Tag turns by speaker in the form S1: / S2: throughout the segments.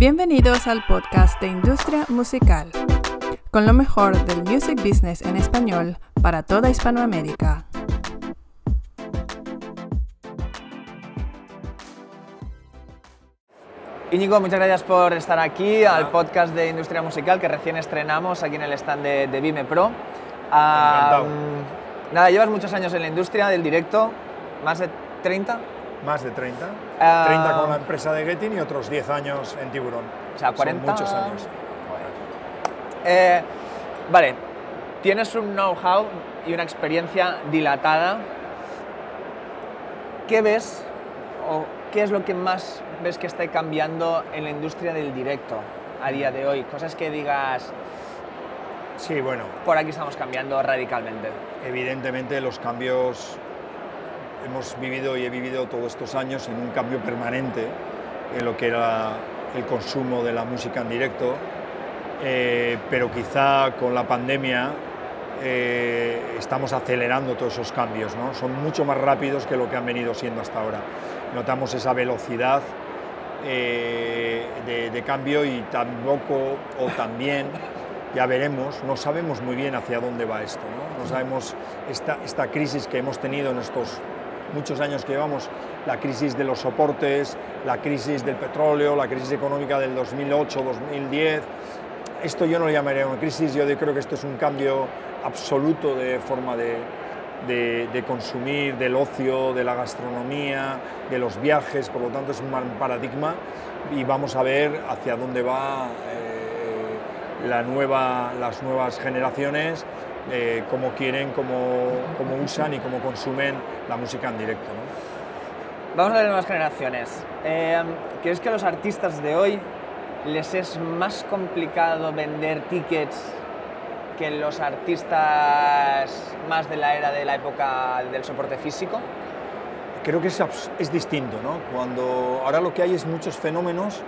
S1: Bienvenidos al podcast de Industria Musical, con lo mejor del music business en español para toda Hispanoamérica.
S2: Íñigo, muchas gracias por estar aquí al podcast de Industria Musical que recién estrenamos aquí en el stand de, de Vime Pro. Ah, mm, nada, llevas muchos años en la industria del directo, más de 30.
S3: Más de 30.
S2: Ah.
S3: 30 con la empresa de Getting y otros 10 años en Tiburón.
S2: O sea, 40
S3: Son muchos años.
S2: Eh, vale, tienes un know-how y una experiencia dilatada. ¿Qué ves o qué es lo que más ves que está cambiando en la industria del directo a día de hoy? Cosas que digas,
S3: Sí, bueno,
S2: por aquí estamos cambiando radicalmente.
S3: evidentemente los cambios hemos vivido y he vivido todos estos años en un cambio permanente en lo que era el consumo de la música en directo, eh, pero quizá con la pandemia eh, estamos acelerando todos esos cambios, ¿no? son mucho más rápidos que lo que han venido siendo hasta ahora. Notamos esa velocidad eh, de, de cambio y tampoco o también ya veremos, no sabemos muy bien hacia dónde va esto, no, no sabemos esta, esta crisis que hemos tenido en estos muchos años que llevamos, la crisis de los soportes, la crisis del petróleo, la crisis económica del 2008-2010, esto yo no lo llamaría una crisis, yo creo que esto es un cambio absoluto de forma de, de, consumir, del ocio, de la gastronomía, de los viajes, por lo tanto es un paradigma y vamos a ver hacia dónde va eh, la nueva, las nuevas generaciones, eh, cómo quieren, cómo, cómo usan y cómo consumen la música en directo. ¿no?
S2: Vamos a ver nuevas generaciones. Eh, ¿Crees que a los artistas de hoy les es más complicado vender tickets que los artistas más de la era de la época del soporte físico?
S3: creo que es, es distinto, ¿no? Cuando ahora lo que hay es muchos fenómenos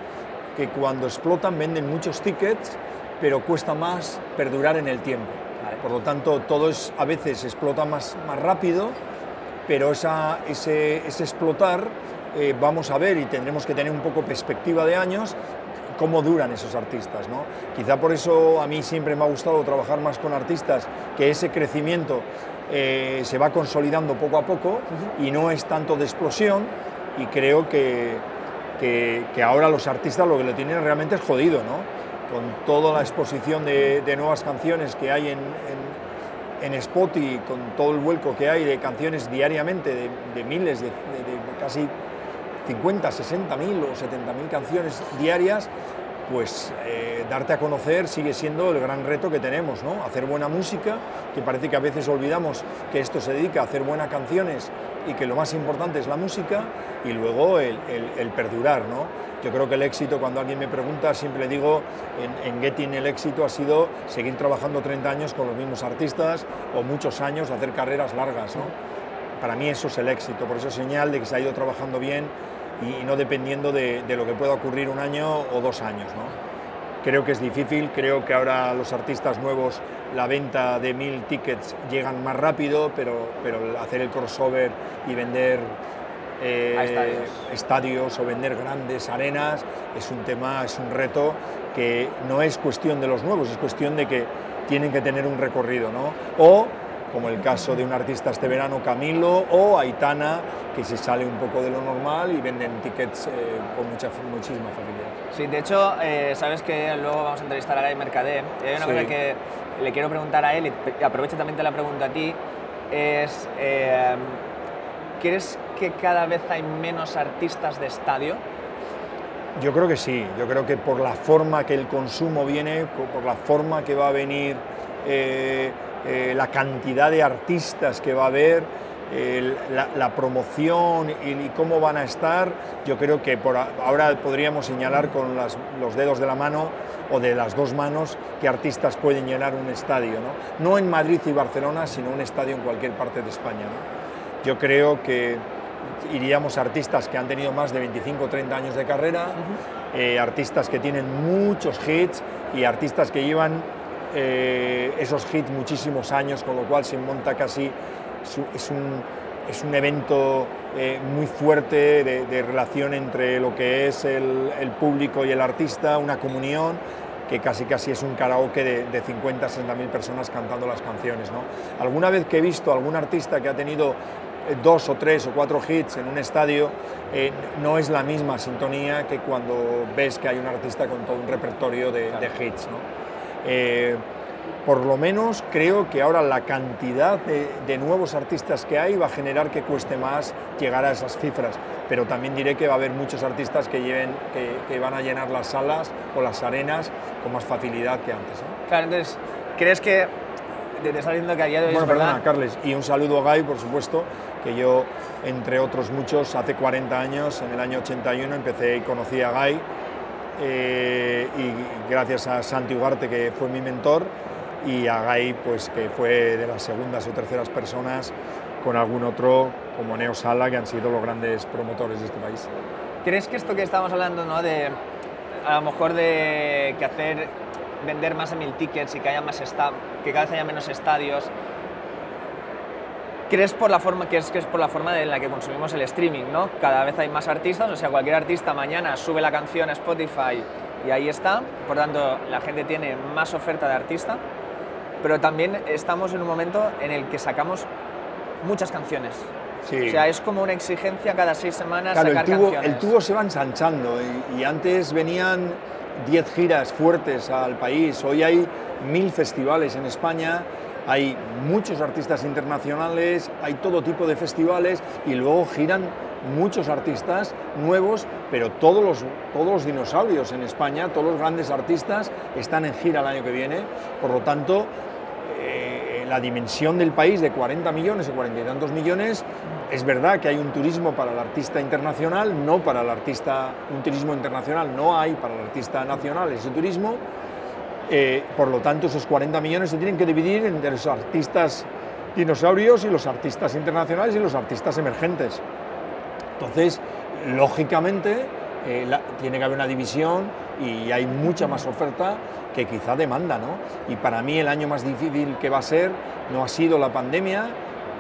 S3: que cuando explotan venden muchos tickets, pero cuesta más perdurar en el tiempo. Por lo tanto, todo es, a veces explota más, más rápido, pero esa, ese, explotar eh, vamos a ver y tendremos que tener un poco perspectiva de años cómo duran esos artistas. ¿no? Quizá por eso a mí siempre me ha gustado trabajar más con artistas, que ese crecimiento eh, se va consolidando poco a poco y no es tanto de explosión y creo que, que, que ahora los artistas lo que lo tienen realmente es jodido, ¿no? Con toda la exposición de, nuevas canciones que hay en, en, en Spotify, con todo el vuelco que hay de canciones diariamente, de, miles, de, de- de casi 50, 60 mil o 70 mil canciones diarias, pues eh, darte a conocer sigue siendo el gran reto que tenemos, ¿no? Hacer buena música, que parece que a veces olvidamos que esto se dedica a hacer buenas canciones y que lo más importante es la música y luego el, el- perdurar, ¿no? Yo creo que el éxito, cuando alguien me pregunta, siempre digo, en, en Getting el éxito ha sido seguir trabajando 30 años con los mismos artistas o muchos años, hacer carreras largas, ¿no? Para mí eso es el éxito, por eso es señal de que se ha ido trabajando bien y, no dependiendo de, de lo que pueda ocurrir un año o dos años. ¿no? Creo que es difícil, creo que ahora los artistas nuevos la venta de mil tickets llegan más rápido, pero, pero hacer el crossover y vender eh,
S2: estadios.
S3: estadios o vender grandes arenas es un tema, es un reto que no es cuestión de los nuevos, es cuestión de que tienen que tener un recorrido, ¿no? O como el caso de un artista este verano, Camilo, o Aitana, que se sale un poco de lo normal y venden tickets eh, con mucha, muchísima facilidad.
S2: Sí, de hecho, eh, sabes que luego vamos a entrevistar a Guy Mercadé. Y hay una
S3: Sí.
S2: cosa que le quiero preguntar a él, y aprovecho también te la pregunto a ti, es, eh, ¿crees que cada vez hay menos artistas de estadio?
S3: Yo creo que sí, yo creo que por la forma que el consumo viene, por la forma que va a venir eh, eh, la cantidad de artistas que va a haber, la, la promoción y, y cómo van a estar, yo creo que por ahora podríamos señalar con las- los dedos de la mano o de las dos manos qué artistas pueden llenar un estadio. No, no en Madrid y Barcelona, sino un estadio en cualquier parte de España. ¿no? Yo creo que iríamos a artistas que han tenido más de 25 o 30 años de carrera, eh, artistas que tienen muchos hits y artistas que llevan eh, esos hits muchísimos años, con lo cual se monta casi, es un, es un evento eh, muy fuerte de, relación entre lo que es el, público y el artista, una comunión que casi casi es un karaoke de, de 50, 60 mil personas cantando las canciones. ¿no? Alguna vez que he visto algún artista que ha tenido eh, dos o tres o cuatro hits en un estadio, eh, no es la misma sintonía que cuando ves que hay un artista con todo un repertorio de, hits. ¿no? Por lo menos creo que ahora la cantidad de, nuevos artistas que hay va a generar que cueste más llegar a esas cifras, pero también diré que va a haber muchos artistas que, lleven, que, van a llenar las salas o las arenas con más facilidad que antes.
S2: Claro, entonces, ¿crees que te está diciendo que a día de hoy
S3: Bueno, perdona, Carles, y un saludo a Guy, por supuesto, que yo, entre otros muchos, hace 40 años, en el año 81, empecé y conocí a Guy, eh, y gracias a Santi Ugarte, que fue mi mentor, y a Gai, pues, que fue de las segundas o terceras personas con algún otro como Neo Sala, que han sido los grandes promotores de este país.
S2: ¿Crees que esto que estamos hablando, ¿no? de a lo mejor de que hacer vender más de mil tickets y que haya más que cada vez haya menos estadios, ¿Crees por la forma, que es, que es por la forma en la que consumimos el streaming, ¿no? Cada vez hay más artistas, o sea, cualquier artista mañana sube la canción a Spotify y ahí está, por tanto, la gente tiene más oferta de artista pero también estamos en un momento en el que sacamos muchas canciones. O sea, es como una exigencia cada seis semanas sacar
S3: el tubo,
S2: canciones.
S3: El tubo se va ensanchando y, antes venían 10 giras fuertes al país, hoy hay mil festivales en España, hay muchos artistas internacionales, hay todo tipo de festivales y luego giran muchos artistas nuevos, pero todos los, todos los dinosaurios en España, todos los grandes artistas están en gira el año que viene, por lo tanto la dimensión del país de 40 millones o 40 y tantos millones, es verdad que hay un turismo para el artista internacional, no para el artista, un turismo internacional no hay para el artista nacional ese turismo, eh, por lo tanto esos 40 millones se tienen que dividir entre los artistas dinosaurios y los artistas internacionales y los artistas emergentes. Entonces, lógicamente, eh, tiene que haber una división y hay mucha más oferta que quizá demanda. ¿no? Y para mí el año más difícil que va a ser no ha sido la pandemia,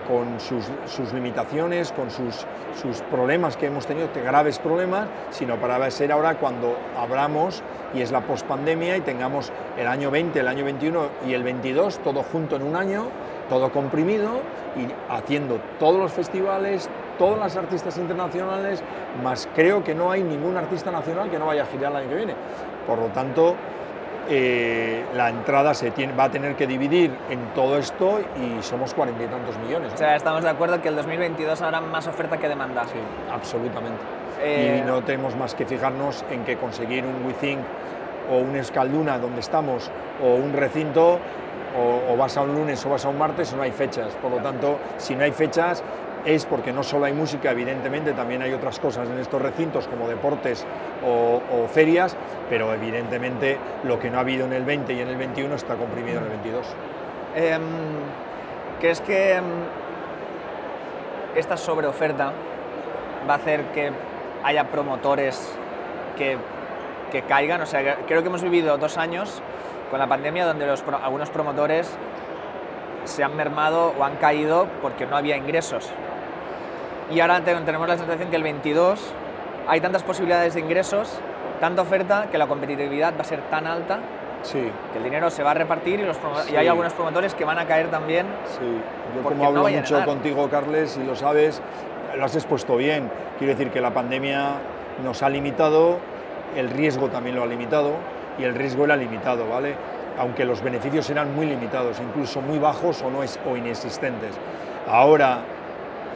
S3: con sus, limitaciones, con sus, sus, problemas que hemos tenido, graves problemas, sino para ser ahora cuando abramos y es la pospandemia y tengamos el año 20, el año 21 y el 22 todo junto en un año, todo comprimido y haciendo todos los festivales, todas las artistas internacionales, más creo que no hay ningún artista nacional que no vaya a girar el año que viene. Por lo tanto, eh, la entrada se tiene, va a tener que dividir en todo esto y somos cuarenta y tantos millones.
S2: O sea, estamos de acuerdo que el 2022 habrá más oferta que demanda.
S3: Sí, absolutamente. Y eh, no tenemos más que fijarnos en que conseguir un WeThink o un Escalduna donde estamos o un recinto o, vas a un lunes o vas a un martes no hay fechas. Por lo tanto, si no hay fechas, es porque no solo hay música, evidentemente también hay otras cosas en estos recintos como deportes o, ferias, pero evidentemente lo que no ha habido en el 20 y en el 21 está comprimido en el 22.
S2: Eh, ¿Crees que em, esta sobreoferta va a hacer que haya promotores que, que, caigan? O sea, creo que hemos vivido dos años con la pandemia donde los, algunos promotores se han mermado o han caído porque no había ingresos y ahora tenemos la sensación que el 22 hay tantas posibilidades de ingresos, tanta oferta, que la competitividad va a ser tan alta
S3: sí.
S2: que el dinero se va a repartir y, los y hay algunos promotores que van a caer también.
S3: Sí, yo como hablo mucho contigo, Carles, y lo sabes, lo has expuesto bien. Quiero decir que la pandemia nos ha limitado, el riesgo también lo ha limitado y el riesgo era limitado, ¿vale? Aunque los beneficios eran muy limitados, incluso muy bajos o, no es, o inexistentes. Ahora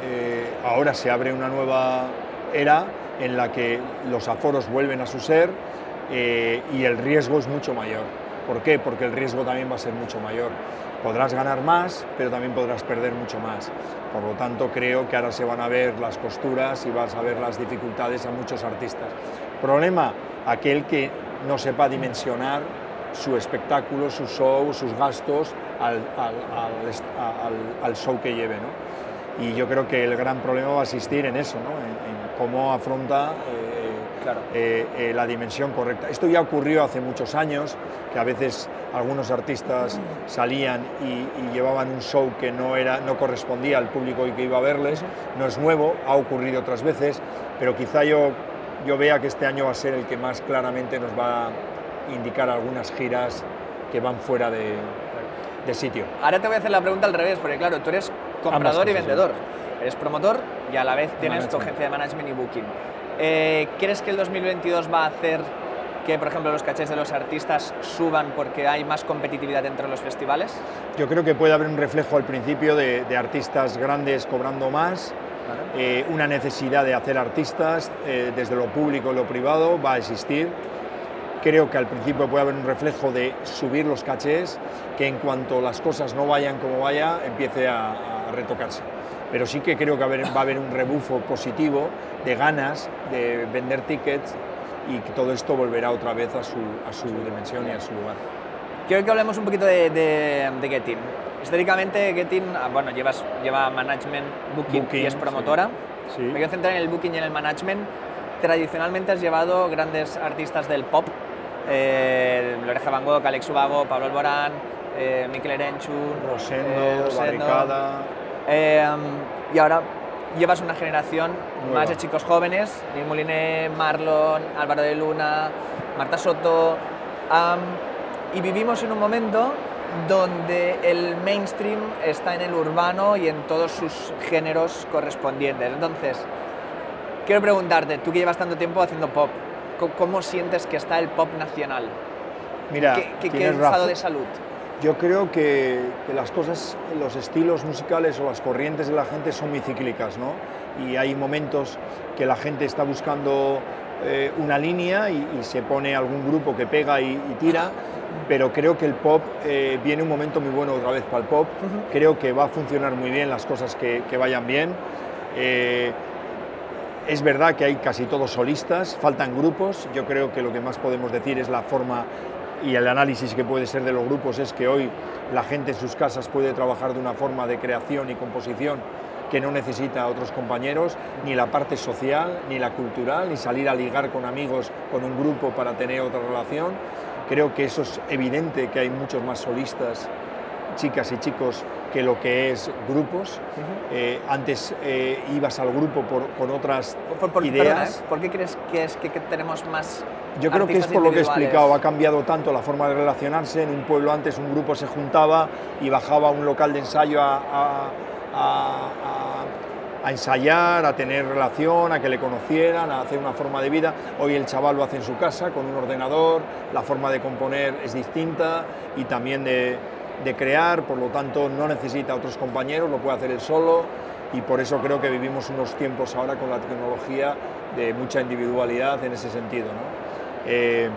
S3: eh, ahora se abre una nueva era en la que los aforos vuelven a su ser eh, y el riesgo es mucho mayor. ¿Por qué? Porque el riesgo también va a ser mucho mayor. Podrás ganar más, pero también podrás perder mucho más. Por lo tanto, creo que ahora se van a ver las costuras y vas a ver las dificultades a muchos artistas. Problema, aquel que no sepa dimensionar su espectáculo, su show, sus gastos al, al show que lleve. ¿no? Y yo creo que el gran problema va a existir en eso, ¿no? en, cómo afronta eh, eh, eh, la dimensión correcta. Esto ya ocurrió hace muchos años, que a veces algunos artistas salían y, llevaban un show que no, era, no correspondía al público que iba a verles. No es nuevo, ha ocurrido otras veces, pero quizá yo, yo vea que este año va a ser el que más claramente nos va a indicar algunas giras que van fuera de, de sitio.
S2: Ahora te voy a hacer la pregunta al revés, porque claro, tú eres comprador y vendedor. Eres promotor y a la vez tienes tu agencia de management y booking. Eh, ¿Crees que el 2022 va a hacer que, por ejemplo, los cachés de los artistas suban porque hay más competitividad dentro de los festivales?
S3: Yo creo que puede haber un reflejo al principio de, artistas grandes cobrando más, eh, una necesidad de hacer artistas eh, desde lo público y lo privado va a existir. Creo que al principio puede haber un reflejo de subir los cachés, que en cuanto las cosas no vayan como vaya, empiece a retocarse pero sí que creo que va a haber un rebufo positivo de ganas de vender tickets y que todo esto volverá otra vez a su, a su dimensión y a su lugar.
S2: Quiero que hablemos un poquito de, de, de Getin. Históricamente Getin, ah, bueno, llevas, lleva management, booking, y es promotora. Sí. Me quiero centrar en el booking y en el management. Tradicionalmente has llevado grandes artistas del pop, eh, Loreja Van Gogh, Alex Ubago, Pablo Alborán, eh, Mikel Erenchun,
S3: Rosendo, eh, Rosendo Barricada...
S2: Em, y ahora llevas una generación más de chicos jóvenes, Neil Moliné, Marlon, Álvaro de Luna, Marta Soto, y vivimos en un momento donde el mainstream está en el urbano y en todos sus géneros correspondientes. Entonces, quiero preguntarte, tú que llevas tanto tiempo haciendo pop, ¿cómo sientes que está el pop nacional?
S3: Mira,
S2: ¿Qué, qué, estado de salud?
S3: Yo creo que, las cosas, los estilos musicales o las corrientes de la gente son muy cíclicas, ¿no? Y hay momentos que la gente está buscando eh, una línea y, se pone algún grupo que pega y, tira, pero creo que el pop eh, viene un momento muy bueno otra vez para el pop. Creo que va a funcionar muy bien las cosas que, vayan bien. Eh, es verdad que hay casi todos solistas, faltan grupos. Yo creo que lo que más podemos decir es la forma y el análisis que puede ser de los grupos es que hoy la gente en sus casas puede trabajar de una forma de creación y composición que no necesita a otros compañeros, ni la parte social, ni la cultural, ni salir a ligar con amigos, con un grupo para tener otra relación. Creo que eso es evidente, que hay muchos más solistas, chicas y chicos, que lo que es grupos. Eh, antes eh, ibas al grupo por, con otras ideas.
S2: ¿eh? ¿Por qué crees que es que, tenemos más
S3: Yo creo que es por lo que he explicado, ha cambiado tanto la forma de relacionarse. En un pueblo antes un grupo se juntaba y bajaba a un local de ensayo a, a ensayar, a tener relación, a que le conocieran, a hacer una forma de vida. Hoy el chaval lo hace en su casa con un ordenador, la forma de componer es distinta y también de, de crear, por lo tanto no necesita otros compañeros, lo puede hacer él solo y por eso creo que vivimos unos tiempos ahora con la tecnología de mucha individualidad en ese sentido. Eh,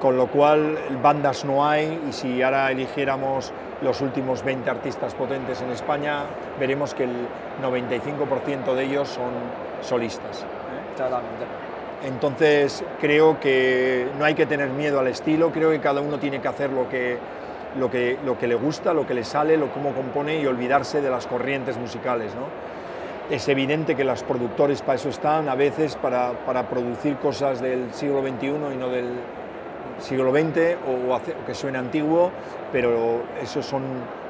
S3: con lo cual bandas no hay y si ahora eligiéramos los últimos 20 artistas potentes en España, veremos que el 95% de ellos son solistas. Entonces creo que no hay que tener miedo al estilo, creo que cada uno tiene que hacer lo que, lo que, lo que le gusta, lo que le sale, lo cómo compone y olvidarse de las corrientes musicales. ¿no? Es evidente que los productores para eso están, a veces para, para producir cosas del siglo XXI y no del siglo XX o, que suene antiguo, pero esos son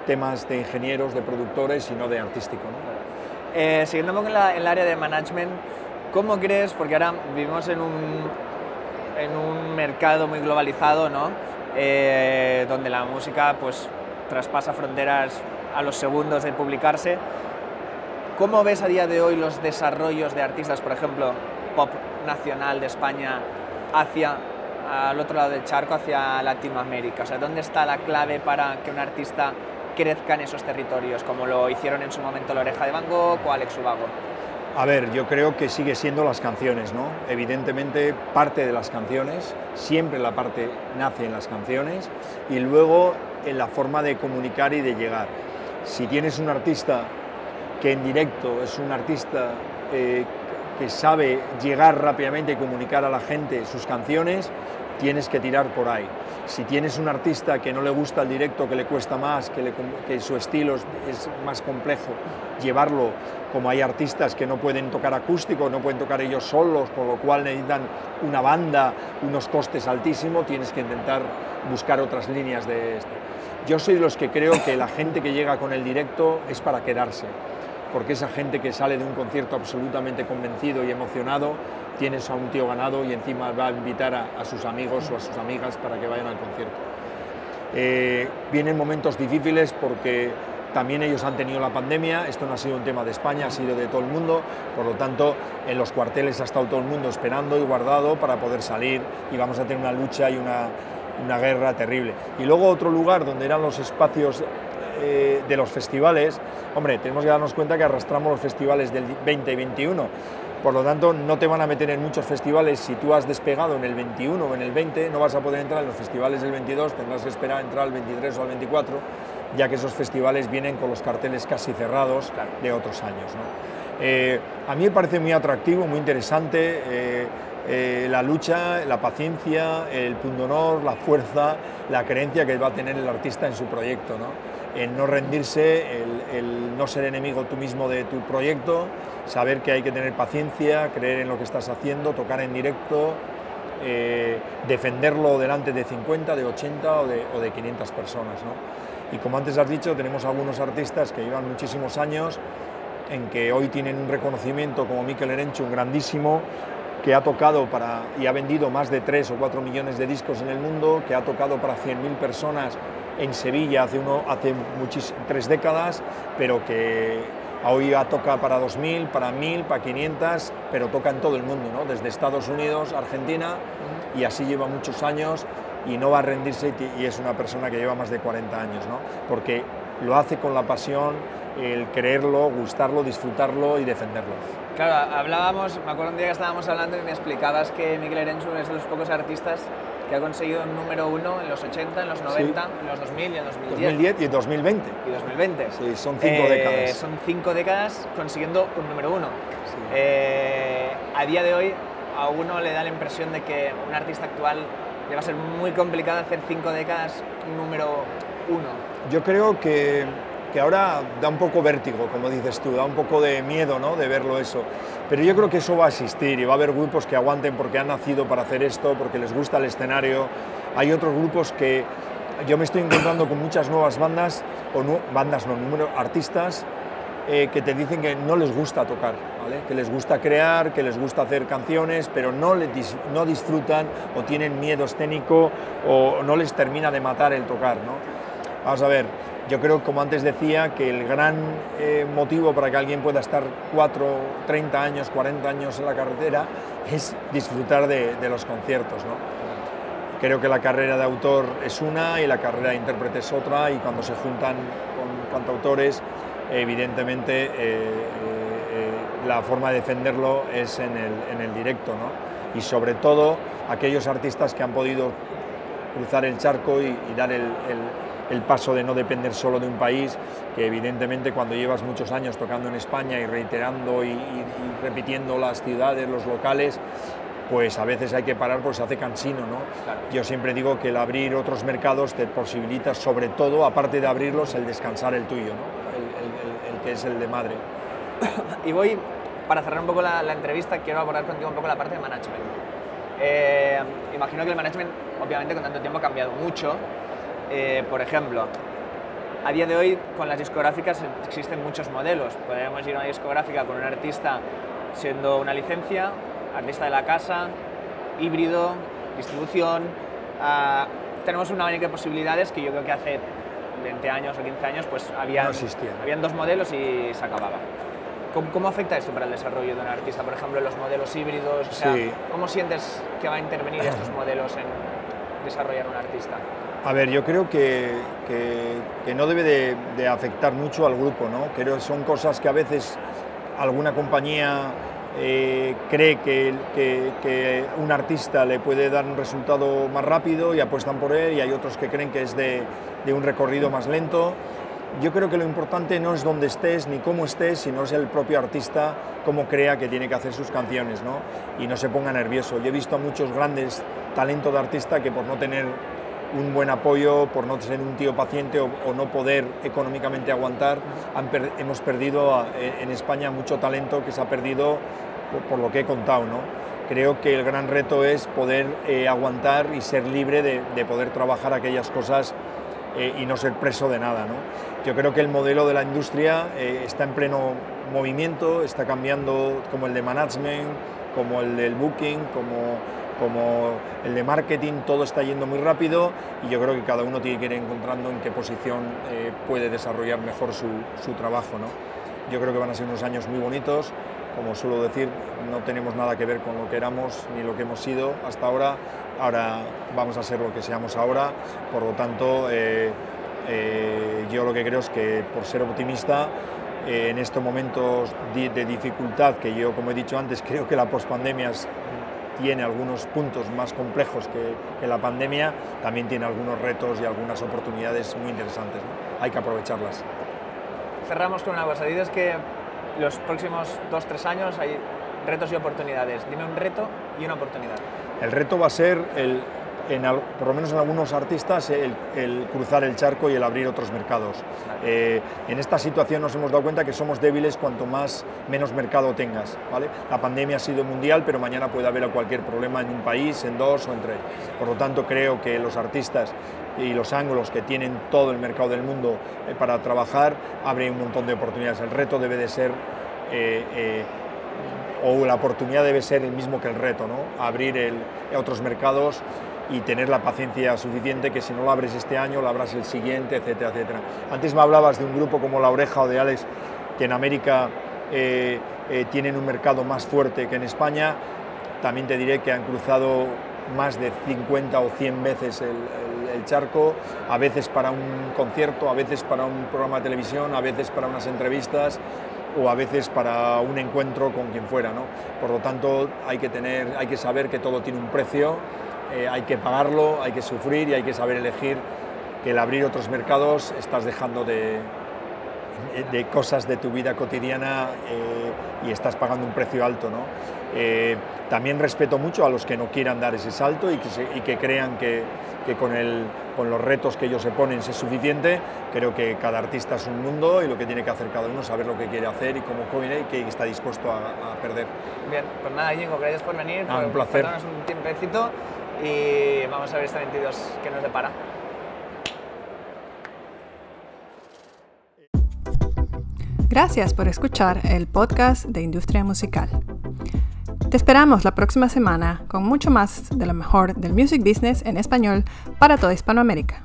S3: temas de ingenieros, de productores y no de artístico. ¿no?
S2: Eh, siguiendo en, en el área de management, ¿cómo crees, porque ahora vivimos en un, en un mercado muy globalizado, ¿no? Eh, donde la música pues, traspasa fronteras a los segundos de publicarse. ¿Cómo ves a día de hoy los desarrollos de artistas, por ejemplo, pop nacional de España, hacia al otro lado del charco, hacia Latinoamérica? O sea, ¿dónde está la clave para que un artista crezca en esos territorios, como lo hicieron en su momento La Oreja de Van o Alex Ubago?
S3: A ver, yo creo que sigue siendo las canciones, ¿no? Evidentemente parte de las canciones, siempre la parte nace en las canciones y luego en la forma de comunicar y de llegar. Si tienes un artista que en directo es un artista eh, que sabe llegar rápidamente y comunicar a la gente sus canciones, tienes que tirar por ahí. Si tienes un artista que no le gusta el directo, que le cuesta más, que, su estilo es, más complejo, llevarlo, como hay artistas que no pueden tocar acústico, no pueden tocar ellos solos, con lo cual necesitan una banda, unos costes altísimos, tienes que intentar buscar otras líneas de este. Yo soy de los que creo que la gente que llega con el directo es para quedarse, porque esa gente que sale de un concierto absolutamente convencido y emocionado, tienes a un tío ganado y encima va a invitar a, sus amigos o a sus amigas para que vayan al concierto. Eh, vienen momentos difíciles porque también ellos han tenido la pandemia, esto no ha sido un tema de España, ha sido de todo el mundo, por lo tanto en los cuarteles ha estado todo el mundo esperando y guardado para poder salir y vamos a tener una lucha y una, una guerra terrible. Y luego otro lugar donde eran los espacios eh, de los festivales, hombre, tenemos que darnos cuenta que arrastramos los festivales del 20 y 21 por lo tanto, no te van a meter en muchos festivales. Si tú has despegado en el 21 o en el 20, no vas a poder entrar en los festivales del 22, tendrás que esperar a entrar al 23 o al 24, ya que esos festivales vienen con los carteles casi cerrados de otros años. Eh, a mí me parece muy atractivo, muy interesante. Eh, eh, la lucha, la paciencia, el pundonor, la fuerza, la creencia que va a tener el artista en su proyecto, ¿no? El no rendirse, el, no ser enemigo tú mismo de tu proyecto, saber que hay que tener paciencia, creer en lo que estás haciendo, tocar en directo, eh, defenderlo delante de 50, de 80 o de, o de 500 personas. ¿no? Y como antes has dicho, tenemos algunos artistas que llevan muchísimos años en que hoy tienen un reconocimiento como Mikel Erenchu, un grandísimo, que ha tocado y ha vendido más de 3 o 4 millones de discos en el mundo, que ha tocado para 100.000 personas en Sevilla hace, uno, hace tres décadas, pero que hoy toca para 2.000, para 1.000, para 500, pero toca en todo el mundo, ¿no? desde Estados Unidos, Argentina, y así lleva muchos años y no va a rendirse y es una persona que lleva más de 40 años, ¿no? porque lo hace con la pasión, el creerlo, gustarlo, disfrutarlo y defenderlo.
S2: Claro, hablábamos, me acuerdo un día que estábamos hablando y me explicabas que Miguel Erenchu es de los pocos artistas que ha conseguido un número uno en los 80, en los 90, en los 2000 y en 2010.
S3: 2010 y 2020.
S2: Y 2020.
S3: Sí, son cinco eh, décadas.
S2: Son cinco décadas consiguiendo un número uno. Eh, a día de hoy a uno le da la impresión de que un artista actual le va a ser muy complicado hacer cinco décadas un número uno.
S3: Yo creo que que ahora da un poco vértigo, como dices tú, da un poco de miedo ¿no? de verlo eso. Pero yo creo que eso va a existir y va a haber grupos que aguanten porque han nacido para hacer esto, porque les gusta el escenario. Hay otros grupos que yo me estoy encontrando con muchas nuevas bandas, o bandas no, número, artistas, eh, que te dicen que no les gusta tocar, ¿vale? que les gusta crear, que les gusta hacer canciones, pero no, les no disfrutan o tienen miedo escénico o no les termina de matar el tocar. ¿no? Vamos a ver, yo creo, como antes decía, que el gran eh, motivo para que alguien pueda estar 4, 30 años, 40 años en la carretera es disfrutar de, los conciertos. ¿no? Creo que la carrera de autor es una y la carrera de intérprete es otra y cuando se juntan con cantautores, evidentemente eh, eh, la forma de defenderlo es en el, directo. ¿no? Y sobre todo aquellos artistas que han podido cruzar el charco y, dar el el paso de no depender solo de un país, que evidentemente cuando llevas muchos años tocando en España y reiterando y, repitiendo las ciudades, los locales, pues a veces hay que parar porque se hace cansino. ¿no? Yo siempre digo que el abrir otros mercados te posibilita sobre todo, aparte de abrirlos, el descansar el tuyo, ¿no? el, que es el de madre.
S2: Y voy, para cerrar un poco la, entrevista, quiero abordar contigo un poco la parte de management. Eh, imagino que el management, obviamente, con tanto tiempo ha cambiado mucho. Eh, por ejemplo, a día de hoy con las discográficas existen muchos modelos. Podríamos ir a una discográfica con un artista siendo una licencia, artista de la casa, híbrido, distribución. Ah, tenemos una abanico de posibilidades que yo creo que hace 20 años o 15 años pues habían, habían dos modelos y se acababa. ¿Cómo, afecta esto para el desarrollo de un artista? Por ejemplo, los modelos híbridos. ¿Cómo sientes que va a intervenir estos modelos en desarrollar un artista?
S3: A ver, yo creo que, no debe de, afectar mucho al grupo, ¿no? Creo que son cosas que a veces alguna compañía eh, cree que, un artista le puede dar un resultado más rápido y apuestan por él, y hay otros que creen que es de, un recorrido más lento. yo creo que lo importante no es dónde estés ni cómo estés, sino es el propio artista cómo crea que tiene que hacer sus canciones ¿no? y no se ponga nervioso. Yo he visto a muchos grandes talentos de artista que por no tener un buen apoyo, por no ser un tío paciente o, no poder económicamente aguantar, hemos perdido en España mucho talento que se ha perdido por, lo que he contado. ¿no? Creo que el gran reto es poder eh, aguantar y ser libre de, poder trabajar aquellas cosas eh, y no ser preso de nada. ¿no? Yo creo que el modelo de la industria eh, está en pleno movimiento, está cambiando como el de management, como el del booking, como como el de marketing, todo está yendo muy rápido y yo creo que cada uno tiene que ir encontrando en qué posición eh, puede desarrollar mejor su, su trabajo. ¿no? Yo creo que van a ser unos años muy bonitos, como suelo decir, no tenemos nada que ver con lo que éramos ni lo que hemos sido hasta ahora, ahora vamos a ser lo que seamos ahora, por lo tanto eh, eh, yo lo que creo es que por ser optimista, en estos momentos de, dificultad, que yo como he dicho antes creo que la pospandemia tiene algunos puntos más complejos que, la pandemia, también tiene algunos retos y algunas oportunidades muy interesantes. Hay que aprovecharlas.
S2: Cerramos con una cosa. Dices que los próximos dos, tres años hay retos y oportunidades. Dime un reto y una oportunidad.
S3: El reto va a ser el, por lo menos en algunos artistas, el, cruzar el charco y el abrir otros mercados. Eh, en esta situación nos hemos dado cuenta que somos débiles cuanto más menos mercado tengas. ¿vale? La pandemia ha sido mundial, pero mañana puede haber cualquier problema en un país, en dos o en tres. Por lo tanto, creo que los artistas y los ángulos que tienen todo el mercado del mundo eh, para trabajar abren un montón de oportunidades. El reto debe de ser... Eh, o la oportunidad debe ser el mismo que el reto, ¿no? abrir el, otros mercados y tener la paciencia suficiente que si no lo abres este año, lo abras el siguiente, etcétera, etcétera. Antes me hablabas de un grupo como La Oreja o de Alex, que en América eh, eh, tienen un mercado más fuerte que en España. También te diré que han cruzado más de 50 o 100 veces el, charco, a veces para un concierto, a veces para un programa de televisión, a veces para unas entrevistas o a veces para un encuentro con quien fuera. ¿no? Por lo tanto, hay que, tener, hay que saber que todo tiene un precio eh, hay que pagarlo, hay que sufrir y hay que saber elegir que el abrir otros mercados estás dejando de, de cosas de tu vida cotidiana eh, y estás pagando un precio alto. ¿no? Eh, también respeto mucho a los que no quieran dar ese salto y que, y que crean que, que con, el, con, los retos que ellos se ponen es suficiente. Creo que cada artista es un mundo y lo que tiene que hacer cada uno es saber lo que quiere hacer y cómo viene y que está dispuesto a, perder.
S2: Bien, pues nada, Jingo, gracias por venir.
S3: Ah, un placer.
S2: un tiempecito y vamos a ver este 22 que nos depara.
S1: Gracias por escuchar el podcast de Industria Musical. Te esperamos la próxima semana con mucho más de lo mejor del music business en español para toda Hispanoamérica.